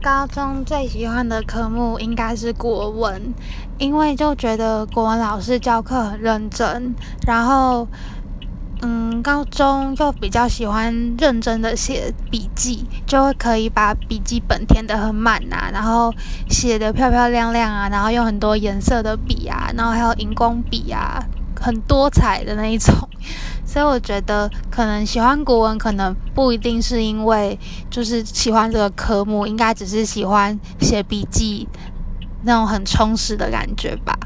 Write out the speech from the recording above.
高中最喜欢的科目应该是国文，因为就觉得国文老师教课很认真，然后，嗯，高中又比较喜欢认真的写笔记，就会可以把笔记本填得很满呐，然后写得漂漂亮亮啊，然后用很多颜色的笔啊，然后还有荧光笔啊，很多彩的那一种。所以我觉得，可能喜欢国文，可能不一定是因为就是喜欢这个科目，应该只是喜欢写笔记那种很充实的感觉吧。